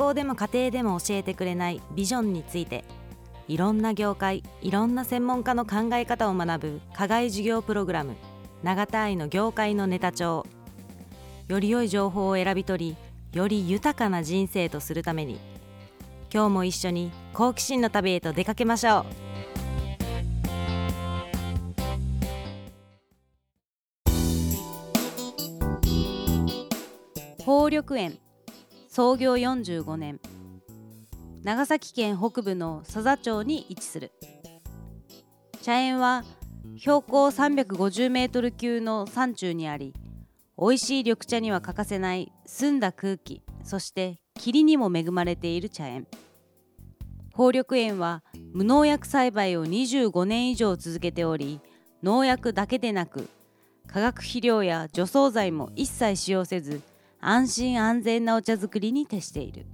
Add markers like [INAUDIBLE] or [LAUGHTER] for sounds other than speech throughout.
校でも家庭でも教えてくれないビジョンについていろんな業界いろんな専門家の考え方を学ぶ課外授業プログラム永田愛の業界のネタ帳。より良い情報を選び取りより豊かな人生とするために今日も一緒に好奇心の旅へと出かけましょう。宝緑園。創業45年。長崎県北部の佐々町に位置する。茶園は標高350メートル級の山中にあり美味しい緑茶には欠かせない澄んだ空気そして霧にも恵まれている茶園。宝緑園は無農薬栽培を25年以上続けており農薬だけでなく化学肥料や除草剤も一切使用せず安心安全なお茶作りに徹している。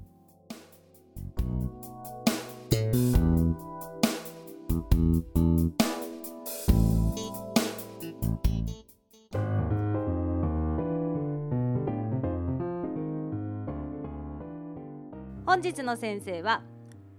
本日の先生は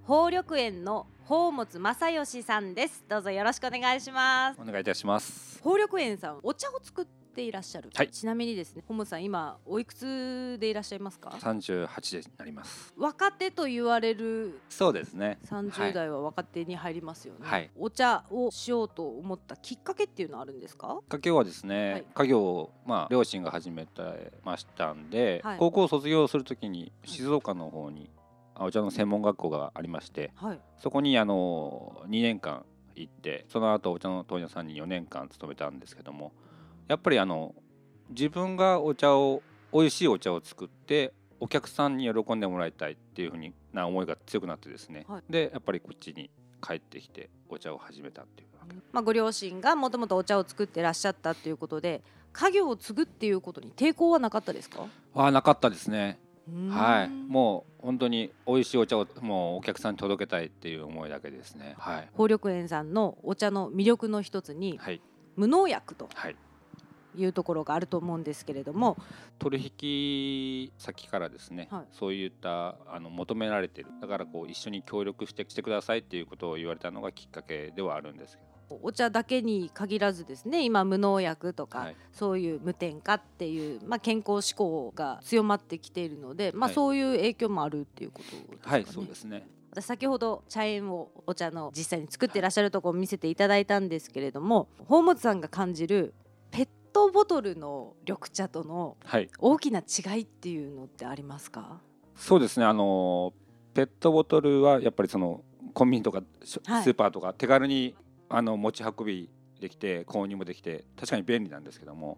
宝緑園の宝物正義さんです。どうぞよろしくお願いします。お願いいたします。宝緑園さんお茶を作っていらっしゃる、はい。ちなみにですね宝物さん今おいくつでいらっしゃいますか？三十八でなります。若手と言われるそうですね。30代は若手に入りますよね、はい。お茶をしようと思ったきっかけっていうのはあるんですか？きっかけはですね、はい。家業をまあ両親が始めてましたんで、はい。高校を卒業するときに静岡の方にあお茶の専門学校がありまして、はい。そこにあの2年間行って、その後お茶の問屋さんに4年間勤めたんですけども、やっぱりあの自分がお茶を美味しいお茶を作ってお客さんに喜んでもらいたいっていうふうにな思いが強くなってですね、はい。でやっぱりこっちに帰ってきてお茶を始めたっていうわけまあ、ご両親がもともとお茶を作ってらっしゃったっていうことで家業を継ぐっていうことに抵抗はなかったですか？あなかったですね。はい。うもう本当に美味しいお茶をもうお客さんに届けたいっていう思いだけですね。はい。宝緑園さんのお茶の魅力の一つにはい。無農薬と。はいいうところがあると思うんですけれども。取引先からですね、はい。そういったあの求められてる。だからこう一緒に協力してしてくださいっていうことを言われたのがきっかけではあるんですけど。お茶だけに限らずですね今無農薬とか、はい。そういう無添加っていう、まあ、健康志向が強まってきているので、まあ、はい。そういう影響もあるっていうことですかね。はいそうですね。私先ほど茶園をお茶の実際に作っていらっしゃるところを見せていただいたんですけれども宝物さんが感じるトボトルの緑茶とのはい。大きな違いっていうのってありますか？そうですね。あのペットボトルはやっぱりそのコンビニとかスーパーとか手軽にあの持ち運びできて購入もできて確かに便利なんですけどもやっ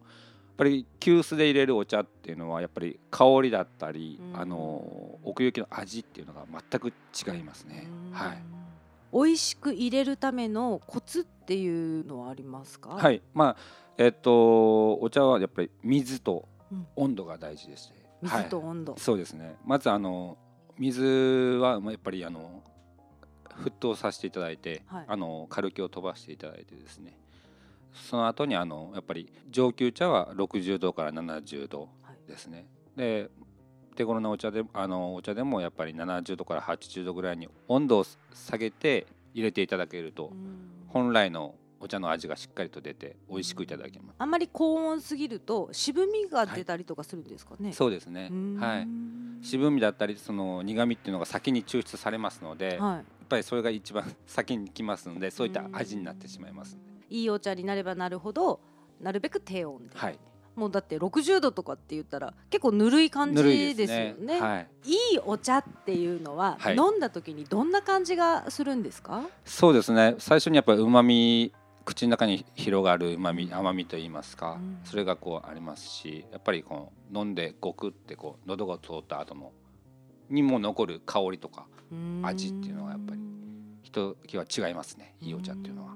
ぱり急須で入れるお茶っていうのはやっぱり香りだったり、うん。あの奥行きの味っていうのが全く違いますね。はい、美味しく入れるためのコツっていうのはありますか？はい、まあえっとお茶はやっぱり水とうん温度が大事でして、水と温度、そうですね。まずあの水はまあやっぱりあの沸騰させていただいて、はい。あの軽気を飛ばしていただいてですね。その後にあのやっぱり上級茶は60度から70度はい。ですね、で手頃なお茶であのお茶でもやっぱり70度から80度ぐらいに温度を下げて入れていただけると、うん。本来のお茶の味がしっかりと出て美味しくいただけます、あんまり高温すぎると渋みが出たりとかするんですかね、そうですね。はい。渋みだったりその苦みっていうのが先に抽出されますので、やはっぱりそれが一番先にきますのでそういった味になってしまいます、い、いいお茶になればなるほどなるべく低温で、はいもうだって60度とかって言ったら結構ぬるい感じでですすよね。ね。はい、いいお茶っていうのは、はい。飲んだ時にどんな感じがするんですか？そうですね。最初にやっぱりうまみ口の中に広がるうまみ甘みといいますか、うん。それがこうありますしやっぱりこう飲んでごくってこう喉が通った後のにも残る香りとか味っていうのはやっぱりひときわ違いますね。いいお茶っていうのは、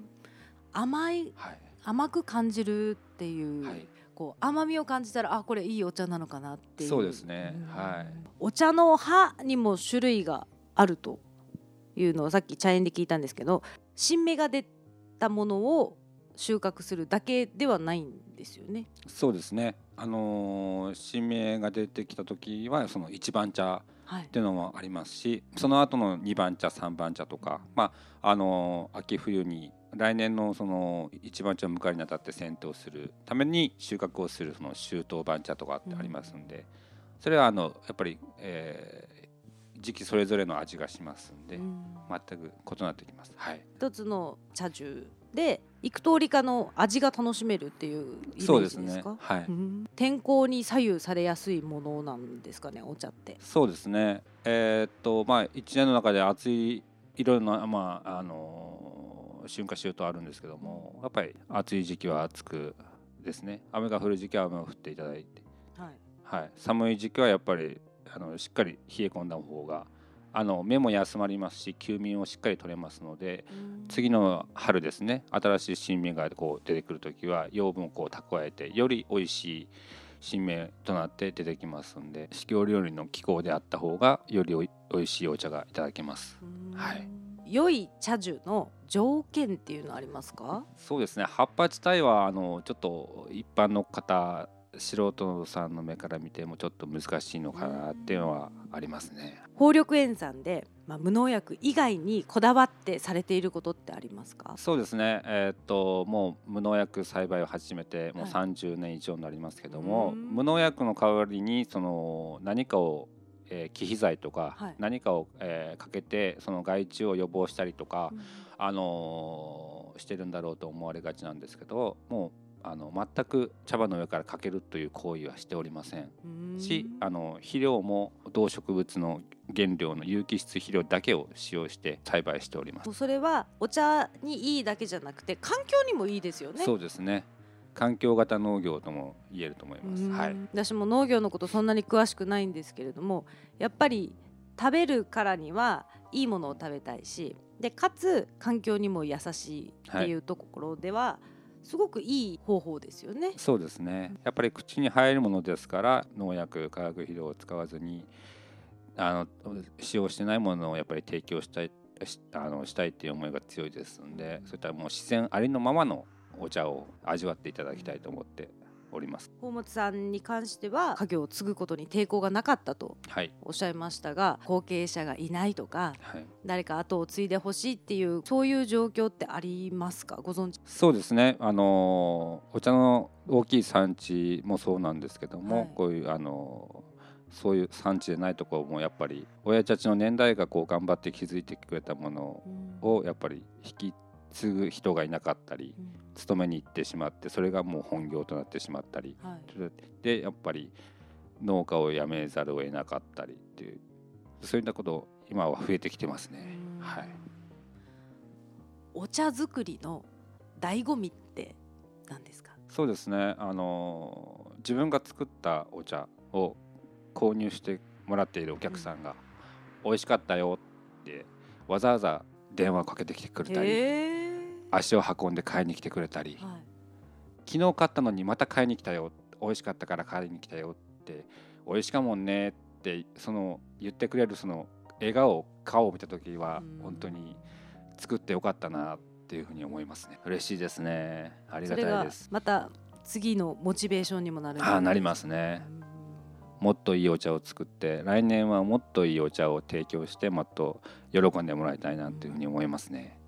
甘いはい。甘く感じるっていう、はい、こう甘みを感じたらあこれいいお茶なのかなっていう。そうですね。うんはい。お茶の葉にも種類があるというのをさっき茶園で聞いたんですけど新芽が出たものを収穫するだけではないんですよね。そうですね。あのー新芽が出てきた時はその一番茶はい。っていうのもありますしその後の2番茶3番茶とか、まあ、あの秋冬に来年のその一番茶を迎えるにあたって剪定をするために収穫をするその秋冬番茶とかってありますんで、それはあのやっぱり、えー時期それぞれの味がしますんで、うん全く異なってきます。はい、一つの茶樹で幾通りかの味が楽しめるっていうイメージですか？そうですね。はい。うん天候に左右されやすいものなんですかねお茶ってそうですね。えーっとまあ一年の中で暑いいろんなまああの春夏秋冬あるんですけども、やっぱり暑い時期は暑くですね。雨が降る時期は雨を降っていただいて、はいはい。寒い時期はやっぱりあのしっかり冷え込んだ方があの目も休まりますし休眠をしっかり取れますので。次の春ですね新しい新芽がこう出てくる時は養分をこう蓄えてより美味しい新芽となって出てきますんで四季料理の気候であった方がよりおい美味しいお茶がいただけますうんはい良い茶樹の条件っていうのありますか？そうですね。葉っぱ自体はあのちょっと一般の方素人さんの目から見てもちょっと難しいのかなっていうのはありますね。宝緑園さんで、まあ、無農薬以外にこだわってされていることってありますか？そうですね。えーっともう無農薬栽培を始めてもうはい。30年以上になりますけども、うん。無農薬の代わりにその何かを、えー、忌避剤とか、はい。何かを、えーかけてその害虫を予防したりとか、あのーしてるんだろうと思われがちなんですけどもうあの全く茶葉の上からかけるという行為はしておりません。うん。しあの肥料も動植物の原料の有機質肥料だけを使用して栽培しております。それはお茶にいいだけじゃなくて環境にもいいですよね。そうですね環境型農業とも言えると思います。うんはい、私も農業のことそんなに詳しくないんですけれどもやっぱり食べるからにはいいものを食べたいしでかつ環境にも優しいっていうところでは、すごくいい方法ですよね。そうですねやっぱり口に入るものですから農薬化学肥料を使わずにあの使用してないものをやっぱり提供したいしあのしたいっていう思いが強いですんでそういったもう自然ありのままのお茶を味わっていただきたいと思っております。宝物さんに関しては家業を継ぐことに抵抗がなかったとはい、おっしゃいましたが後継者がいないとかはい。誰か後を継いでほしいっていうそういう状況ってありますか？ご存知？そうですね、あのお茶の大きい産地もそうなんですけども、はい。こういう、あのそういう産地でないところもやっぱり親たちの年代がこう頑張って築いてくれたものをやっぱり引き継ぐ人がいなかったり勤めに行ってしまってそれがもう本業となってしまったり。はい。でやっぱり農家を辞めざるを得なかったりっていうそういったこと今は増えてきてますね。うん。はい。お茶作りの醍醐味って何ですか？そうですね、あの自分が作ったお茶を購入してもらっているお客さんが「美味しかったよ」ってわざわざ電話をかけてきてくれたりへー足を運んで買いに来てくれたりはい「昨日買ったのにまた買いに来たよ美味しかったから買いに来たよ」って「美味しかもんね」ってその言ってくれるその笑顔顔を見た時はうん。本当に作ってよかったなっていうふうに思いますね。嬉しいですね。ありがたいです。また次のモチベーションにもなるああなりいますね。うん。もっといいお茶を作って来年はもっといいお茶を提供してもっと喜んでもらいたいなというふうに思いますね。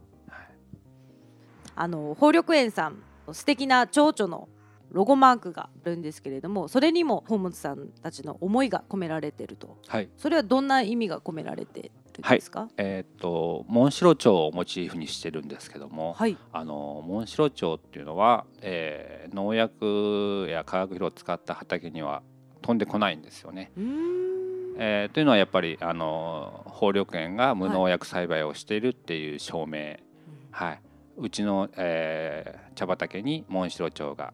あの宝緑園さん素敵な蝶々のロゴマークがあるんですけれどもそれにも宝物さんたちの思いが込められていると。はい、それはどんな意味が込められてるんですか？えーっとモンシロチョウをモチーフにしてるんですけども、はい、あのモンシロチョウっていうのは、えー農薬や化学肥料を使った畑には飛んでこないんですよね。えーというのはやっぱりあの宝緑園が無農薬栽培をしているっていう証明、はい、うちの、えー茶畑にモンシロチョウが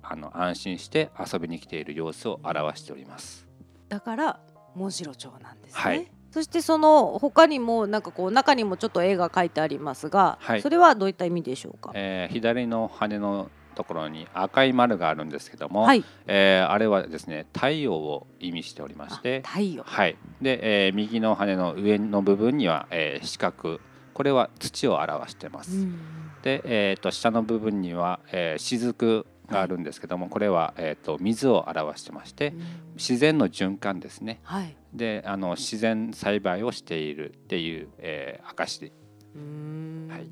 あの安心して遊びに来ている様子を表しております。だからモンシロチョウなんですね、はい。そしてその他にもなんかこう中にもちょっと絵が描いてありますが、はい。それはどういった意味でしょうか、えー左の羽のところに赤い丸があるんですけども、はい。えーあれはですね太陽を意味しておりましてあ、太陽。はい、で、えー右の羽の上の部分には、えー四角これは土を表してます。うん。で、えー、と下の部分には、えー雫があるんですけども、これは、えー、と水を表してまして自然の循環ですね。はい。であの自然栽培をしているっていう、えー、証で、うーん。はい。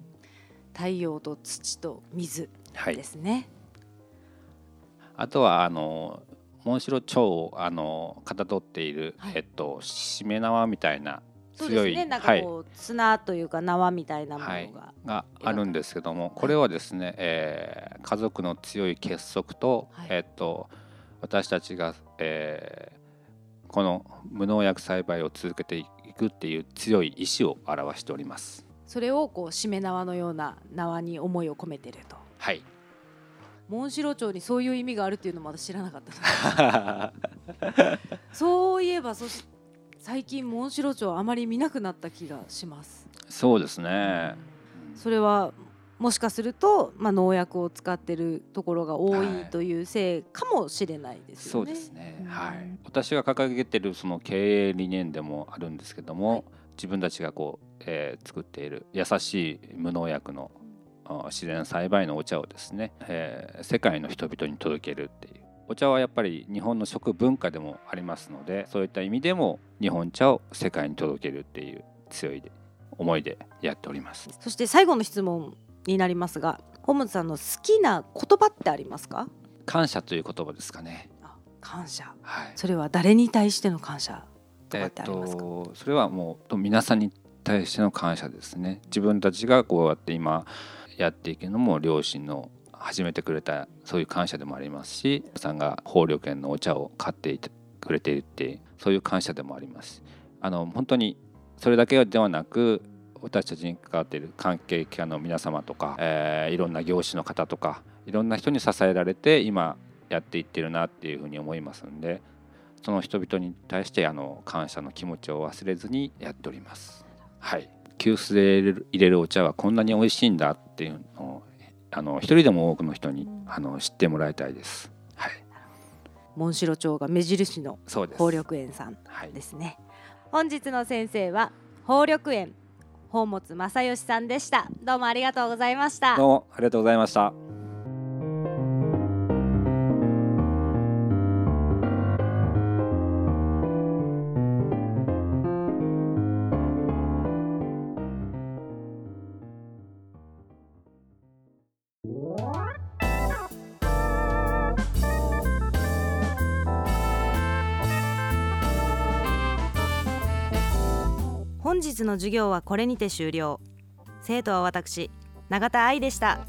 太陽と土と水はい。で、すね、あとはあのモンシロチョウをあのかたどっている、はい。えっとしめ縄みたいなそうです強い、ね。なんはいかこう、綱というか縄みたいなものが、はい。があるんですけどもこれはですね、えー家族の強い結束と、はい。えっと私たちが、えーこの無農薬栽培を続けていくっていう強い意志を表しております。それをこうしめ縄のような縄に思いを込めてると。はい。モンシロチョウにそういう意味があるっていうのまだ知らなかったな [LAUGHS] そういえばそし最近モンシロチョウあまり見なくなった気がします。そうですね。それはもしかすると、まあ、農薬を使ってるところが多いはい。というせいかもしれないですそうよね。ですね、うん。はい、私が掲げてるその経営理念でもあるんですけども、はい。自分たちがこう、えー作っている優しい無農薬のあ自然栽培のお茶をですね、えー世界の人々に届けるっていうお茶はやっぱり日本の食文化でもありますのでそういった意味でも日本茶を世界に届けるっていう強いで思いでやっております。そして最後の質問になりますが本本さんの好きな言葉ってありますか？感謝という言葉ですかね。あ感謝。はい。それは誰に対しての感謝？とかえっってありますか、とそれはもう皆さんに対しての感謝ですね。自分たちがこうやって今やっていけるのも両親の始めてくれたそういう感謝でもありますし皆さんが豊緑園のお茶を買っていてくれているってそういう感謝でもありますあの本当にそれだけではなく私たちに関わっている関係機関の皆様とか、えーいろんな業種の方とかいろんな人に支えられて今やっていってるなっていうふうに思いますんでその人々に対してあの感謝の気持ちを忘れずにやっております。はい、急須で入れる入れるお茶はこんなに美味しいんだっていうのをあの一人でも多くの人にあの知ってもらいたいです。はい、モンシロチョウが目印の。宝緑園さんはいで、すね本日の先生は宝緑園宝物正義さんでしたどうもありがとうございましたどうもありがとうございました。日の授業はこれにて終了。生徒は私永田愛でした。